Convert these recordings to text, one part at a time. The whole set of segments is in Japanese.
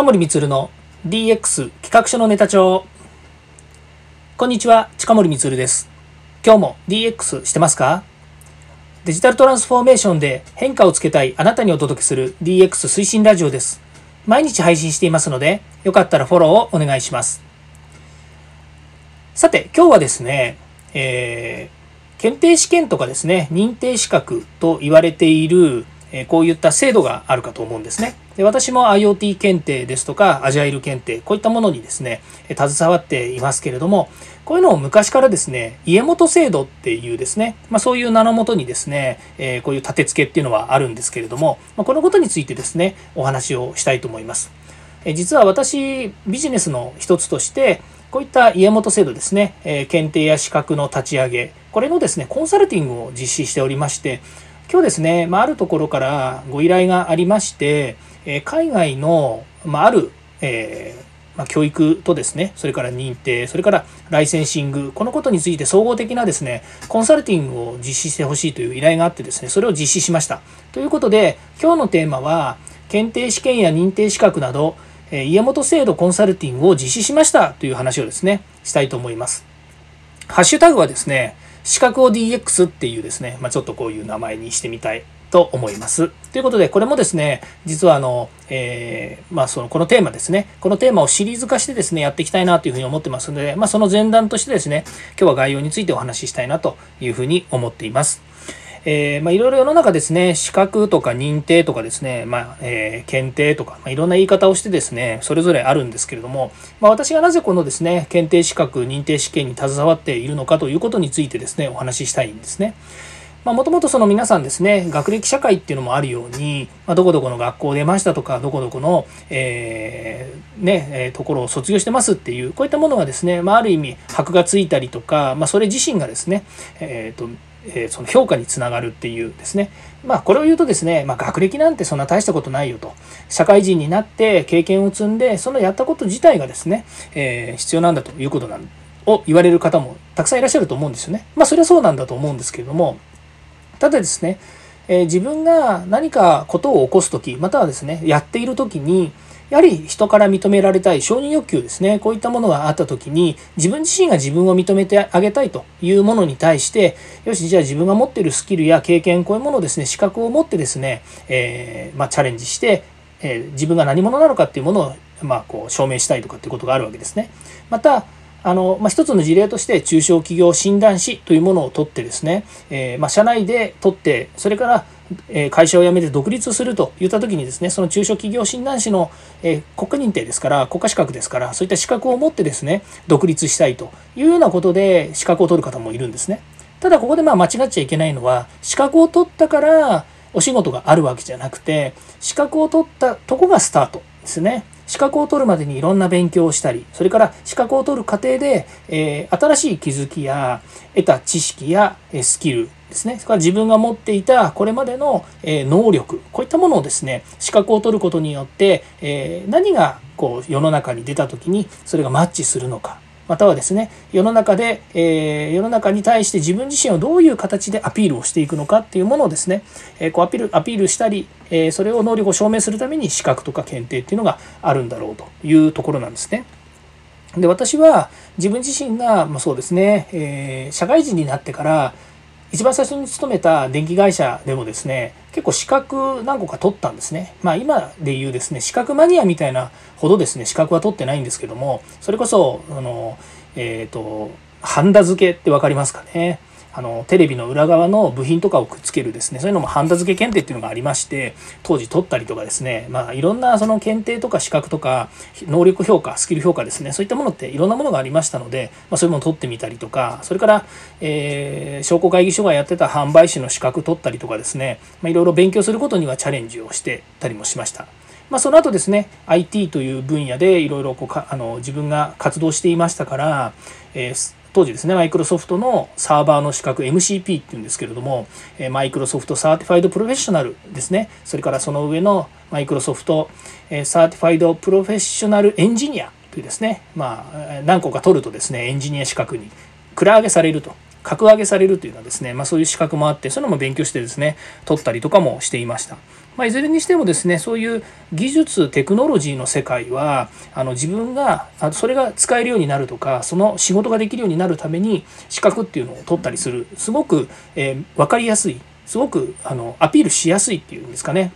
近森光の DX 企画書のネタ帳。こんにちは近森光です。今日も DX してますか？デジタルトランスフォーメーションで変化をつけたいあなたにお届けする DX 推進ラジオです。毎日配信していますのでよかったらフォローをお願いします。さて今日はですね、えー、検定試験とかですね認定資格と言われているえこういった制度があるかと思うんですね。で私も IoT 検定ですとか、アジャイル検定、こういったものにですね、携わっていますけれども、こういうのを昔からですね、家元制度っていうですね、まあ、そういう名のもとにですね、えこういう立て付けっていうのはあるんですけれども、ま、このことについてですね、お話をしたいと思います。え実は私、ビジネスの一つとして、こういった家元制度ですね、え検定や資格の立ち上げ、これのですね、コンサルティングを実施しておりまして、今日ですね、まあ、あるところからご依頼がありまして、え海外の、まあ、ある、えー、まあ、教育とですね、それから認定、それからライセンシング、このことについて総合的なですね、コンサルティングを実施してほしいという依頼があってですね、それを実施しました。ということで、今日のテーマは、検定試験や認定資格など、え家元制度コンサルティングを実施しましたという話をですね、したいと思います。ハッシュタグはですね、資格を DX っていうですね、まあ、ちょっとこういう名前にしてみたいと思います。ということで、これもですね、実はあの、えー、まあその、このテーマですね、このテーマをシリーズ化してですね、やっていきたいなというふうに思ってますので、まあその前段としてですね、今日は概要についてお話ししたいなというふうに思っています。えー、まあ、いろいろ世の中ですね、資格とか認定とかですね、まあ、えー、検定とか、まあ、いろんな言い方をしてですね、それぞれあるんですけれども、まあ、私がなぜこのですね、検定資格、認定試験に携わっているのかということについてですね、お話ししたいんですね。もともとその皆さんですね、学歴社会っていうのもあるように、まあ、どこどこの学校出ましたとか、どこどこの、えー、ね、えー、ところを卒業してますっていう、こういったものがですね、まあ、ある意味、箔がついたりとか、まあ、それ自身がですね、えっ、ー、と、えその評価につながるっていうですね。まあこれを言うとですね、まあ学歴なんてそんな大したことないよと。社会人になって経験を積んで、そのやったこと自体がですね、えー、必要なんだということなんを言われる方もたくさんいらっしゃると思うんですよね。まあそれはそうなんだと思うんですけれども、ただですね、えー、自分が何かことを起こす時、またはですね、やっている時に、やはり人から認められたい承認欲求ですね。こういったものがあった時に、自分自身が自分を認めてあげたいというものに対して、よし、じゃあ自分が持っているスキルや経験、こういうものをですね、資格を持ってですね、えー、まあ、チャレンジして、えー、自分が何者なのかっていうものを、まあ、こう証明したいとかっていうことがあるわけですね。また、あの、まあ、一つの事例として中小企業診断士というものを取ってですね、えー、まあ、社内で取って、それから会社を辞めて独立するといった時にですね、その中小企業診断士の国家認定ですから、国家資格ですから、そういった資格を持ってですね、独立したいというようなことで資格を取る方もいるんですね。ただここでまあ間違っちゃいけないのは、資格を取ったからお仕事があるわけじゃなくて、資格を取ったとこがスタートですね。資格を取るまでにいろんな勉強をしたり、それから資格を取る過程で、えー、新しい気づきや得た知識やえスキルですね。それから自分が持っていたこれまでのえ能力、こういったものをですね、資格を取ることによって、え、何がこう世の中に出た時にそれがマッチするのか。またはですね、世の中で、えー、世の中に対して自分自身をどういう形でアピールをしていくのかっていうものをですね、えー、こうアピール、アピールしたり、えー、それを能力を証明するために資格とか検定っていうのがあるんだろうというところなんですね。で、私は自分自身が、まあ、そうですね、え、社会人になってから、一番最初に勤めた電気会社でもですね、結構資格何個か取ったんですね。まあ今で言うですね、資格マニアみたいなほどですね、資格は取ってないんですけども、それこそ、あの、えっ、ー、と、ハンダ付けって分かりますかね。あのテレビの裏側の部品とかをくっつけるですねそういうのもハンダ付け検定っていうのがありまして当時取ったりとかですねまあいろんなその検定とか資格とか能力評価スキル評価ですねそういったものっていろんなものがありましたので、まあ、そういうものを取ってみたりとかそれから、えー、商工会議所がやってた販売士の資格取ったりとかですね、まあ、いろいろ勉強することにはチャレンジをしてたりもしました。まあ、その後ですね IT という分野でいろいろあの自分が活動していましたから、えー当時ですね、マイクロソフトのサーバーの資格 MCP っていうんですけれども、 Microsoft Certified Professional ですね、それからその上の Microsoft Certified Professional Engineer というですね、まあ、何個か取るとですね、エンジニア資格に格上げされると。格上げされるというのはですね、まあ、そういう資格もあってそういうのも勉強してですね取ったりとかもしていました。まあ、いずれにしてもですねそういう技術テクノロジーの世界はあの自分がそれが使えるようになるとかその仕事ができるようになるために資格っていうのを取ったりする。すごく、えー、分かりやすい。すごくあのアピールしやすいっていうんですかね。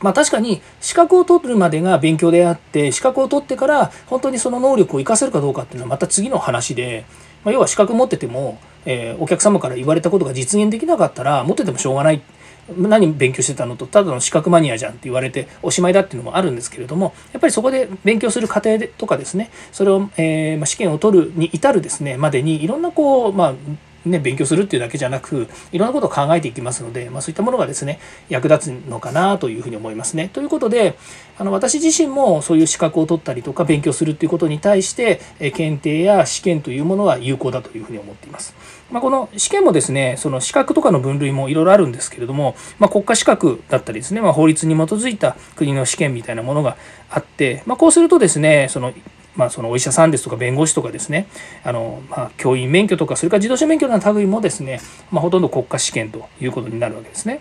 まあ確かに資格を取るまでが勉強であって資格を取ってから本当にその能力を活かせるかどうかっていうのはまた次の話で、まあ、要は資格持ってても、えー、お客様から言われたことが実現できなかったら持っててもしょうがない。何勉強してたのとただの資格マニアじゃんって言われておしまいだっていうのもあるんですけれどもやっぱりそこで勉強する過程とかですねそれを、えーま、試験を取るに至るですねまでにいろんなこうまあね、勉強するっていうだけじゃなくいろんなことを考えていきますので、まあ、そういったものがですね役立つのかなというふうに思いますね。ということであの私自身もそういう資格を取ったりとか勉強するっていうことに対してえ検定や試験というものは有効だというふうに思っています。まあ、この試験もですねその資格とかの分類もいろいろあるんですけれども、まあ、国家資格だったりですね、まあ、法律に基づいた国の試験みたいなものがあって、まあ、こうするとですねそのまあ、そのお医者さんですとか弁護士とかですねあの、まあ、教員免許とかそれから自動車免許の類もですね、まあ、ほとんど国家試験ということになるわけですね。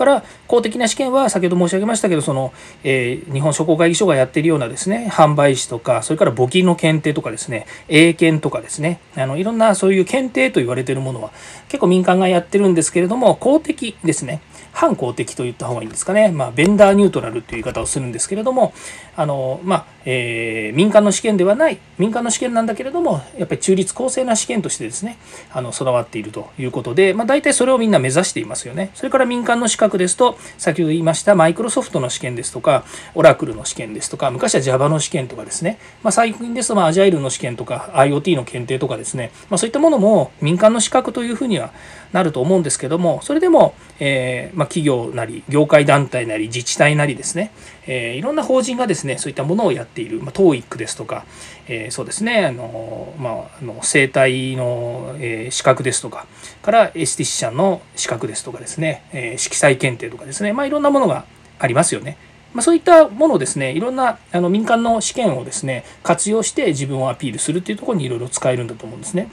から公的な試験は先ほど申し上げましたけどその、えー、日本商工会議所がやっているようなですね販売士とかそれから募金の検定とかですね英検とかですねあのいろんなそういう検定と言われているものは結構民間がやってるんですけれども公的ですね反公的と言った方がいいんですかね、まあ、ベンダーニュートラルという言い方をするんですけれどもあの、まあえー、民間の試験ではない民間の試験なんだけれどもやっぱり中立公正な試験としてですねあの備わっているということで、まあ、大体それをみんな目指していますよね。それから民間の資格ですと先ほど言いましたマイクロソフトの試験ですとかオラクルの試験ですとか昔は Java の試験とかですね、まあ、最近ですとまあアジャイルの試験とか IoT の検定とかですね、まあ、そういったものも民間の資格というふうにはなると思うんですけどもそれでも、えー、まあ、企業なり業界団体なり自治体なりですね、えー、いろんな法人がですねそういったものをやっている、まあ、TOEIC ですとか、えー、そうですね。あの、まあ、あの生体の、え資格ですとかからエスティシャンの資格ですとかですね、え色彩検定とかですね、まあ、いろんなものがありますよね。まあ、そういったものをですねいろんなあの民間の試験をですね活用して自分をアピールするっていうところにいろいろ使えるんだと思うんですね。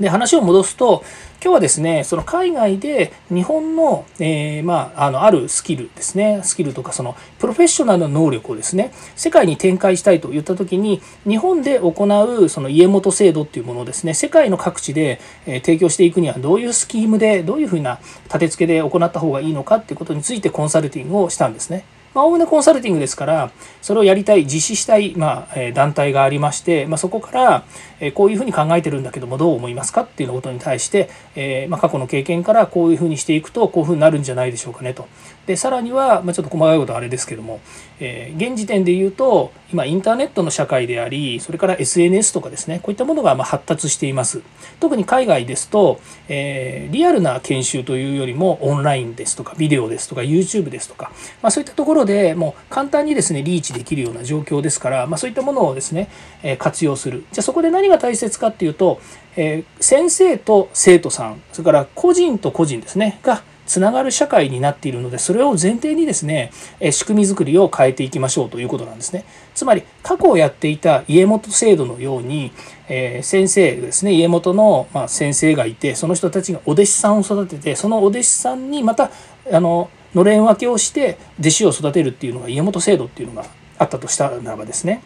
で話を戻すと今日はですねその海外で日本の,、えー、まあ、あのあるスキルですねスキルとかそのプロフェッショナルの能力をですね世界に展開したいといった時に日本で行うその家元制度っていうものをですね世界の各地で、え提供していくにはどういうスキームでどういうふうな立て付けで行った方がいいのかっていうことについてコンサルティングをしたんですね。まあ、おおむねコンサルティングですから、それをやりたい、実施したい、まあ、え団体がありまして、まあ、そこから、えこういうふうに考えてるんだけども、どう思いますかっていうことに対して、えまあ、過去の経験からこういうふうにしていくと、こういうふうになるんじゃないでしょうかねと。で、さらには、まあ、ちょっと細かいことはあれですけども、え、現時点で言うと、今、インターネットの社会であり、それから SNS とかですね、こういったものがま発達しています。特に海外ですと、え、リアルな研修というよりも、オンラインですとか、ビデオですとか、YouTube ですとか、まあ、そういったところでもう簡単にですね、リーチできるような状況ですから、まあ、そういったものをですね、え活用する。じゃあそこで何が大切かっていうと、え、先生と生徒さん、それから個人と個人ですね、がつながる社会になっているのでそれを前提にですね仕組み作りを変えていきましょうということなんですねつまり過去をやっていた家元制度のように、えー、先生ですね家元の、ま、先生がいてその人たちがお弟子さんを育ててそのお弟子さんにまたあののれん分けをして弟子を育てるっていうのが家元制度っていうのがあったとしたならばですね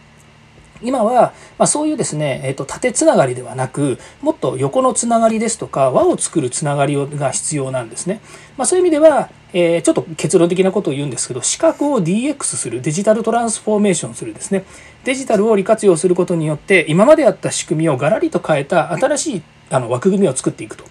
今は、まあ、そういうですね、えーと、縦つながりではなくもっと横のつながりですとか輪を作るつながりが必要なんですね。まあ、そういう意味では、えー、ちょっと結論的なことを言うんですけど資格を DX するデジタルトランスフォーメーションするですねデジタルを利活用することによって今まであった仕組みをガラリと変えた新しいあの枠組みを作っていくと。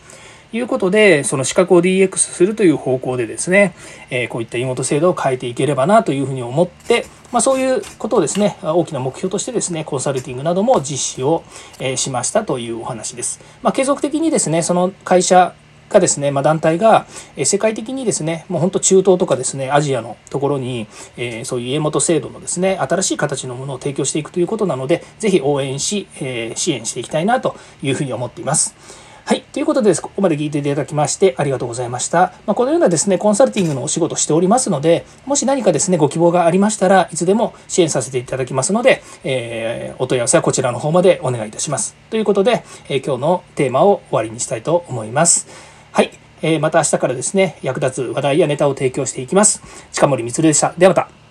いうことで、その資格を DX するという方向でですね、えー、こういった妹制度を変えていければなというふうに思って、まあ、そういうことをですね、大きな目標としてですね、コンサルティングなども実施を、えー、しましたというお話です。まあ、継続的にですね、その会社がですね、まあ、団体が世界的にですね、もう本当中東とかですね、アジアのところに、えー、そういう家元制度のですね、新しい形のものを提供していくということなので、ぜひ応援し、えー、支援していきたいなというふうに思っています。はい。ということでここまで聞いていただきましてありがとうございました。まあ、このようなですね、コンサルティングのお仕事しておりますので、もし何かですね、ご希望がありましたらいつでも支援させていただきますので、えー、お問い合わせはこちらの方までお願いいたします。ということで、えー、今日のテーマを終わりにしたいと思います。はい。えー、また明日からですね、役立つ話題やネタを提供していきます。近森光でした。ではまた。